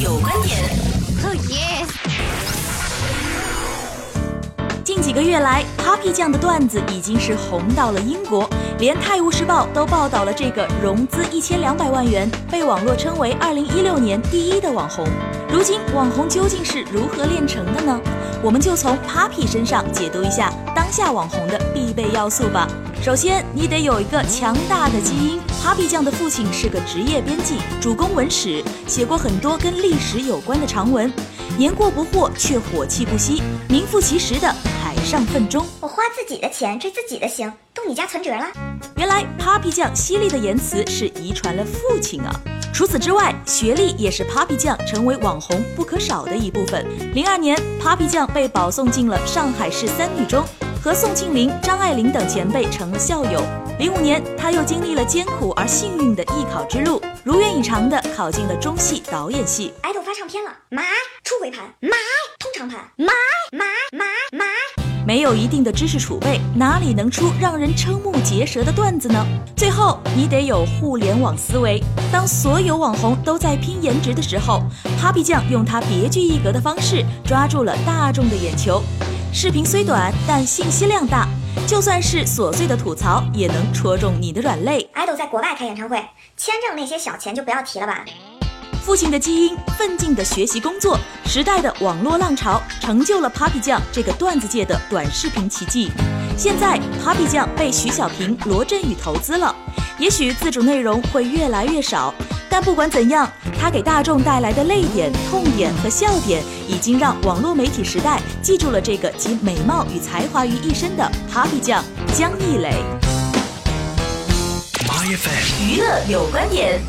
有观点。Oh, yes.！近几个月来，Papi 酱的段子已经是红到了英国，连《泰晤士报》都报道了这个融资一千两百万元、被网络称为二零一六年第一的网红。如今，网红究竟是如何炼成的呢？我们就从 Papi 身上解读一下当下网红的必备要素吧。首先，你得有一个强大的基因。Papi 酱的父亲是个职业编辑，主攻文史，写过很多跟历史有关的长文。年过不惑，却火气不息，名副其实的海上奋钟。我花自己的钱追自己的星，动你家存折了？原来 Papi 酱犀利的言辞是遗传了父亲啊。除此之外，学历也是 Papi 酱成为网红不可少的一部分。零二年，Papi 酱被保送进了上海市三女中，和宋庆龄、张爱玲等前辈成了校友。零五年，他又经历了艰苦而幸运的艺考之路，如愿以偿地考进了中戏导演系。爱豆发唱片了，买初回盘，买通常盘，买买买买。没有一定的知识储备，哪里能出让人瞠目结舌的段子呢？最后，你得有互联网思维。当所有网红都在拼颜值的时候，Papi 酱用他别具一格的方式抓住了大众的眼球。视频虽短，但信息量大，就算是琐碎的吐槽，也能戳中你的软肋。爱豆在国外开演唱会，签证那些小钱就不要提了吧。父亲的基因，奋进的学习工作，时代的网络浪潮，成就了 Papi 酱这个段子界的短视频奇迹。现在，Papi 酱被徐小平、罗振宇投资了，也许自主内容会越来越少，但不管怎样，他给大众带来的泪点、痛点和笑点，已经让网络媒体时代记住了这个集美貌与才华于一身的 Papi 酱江一磊。娱乐有观点。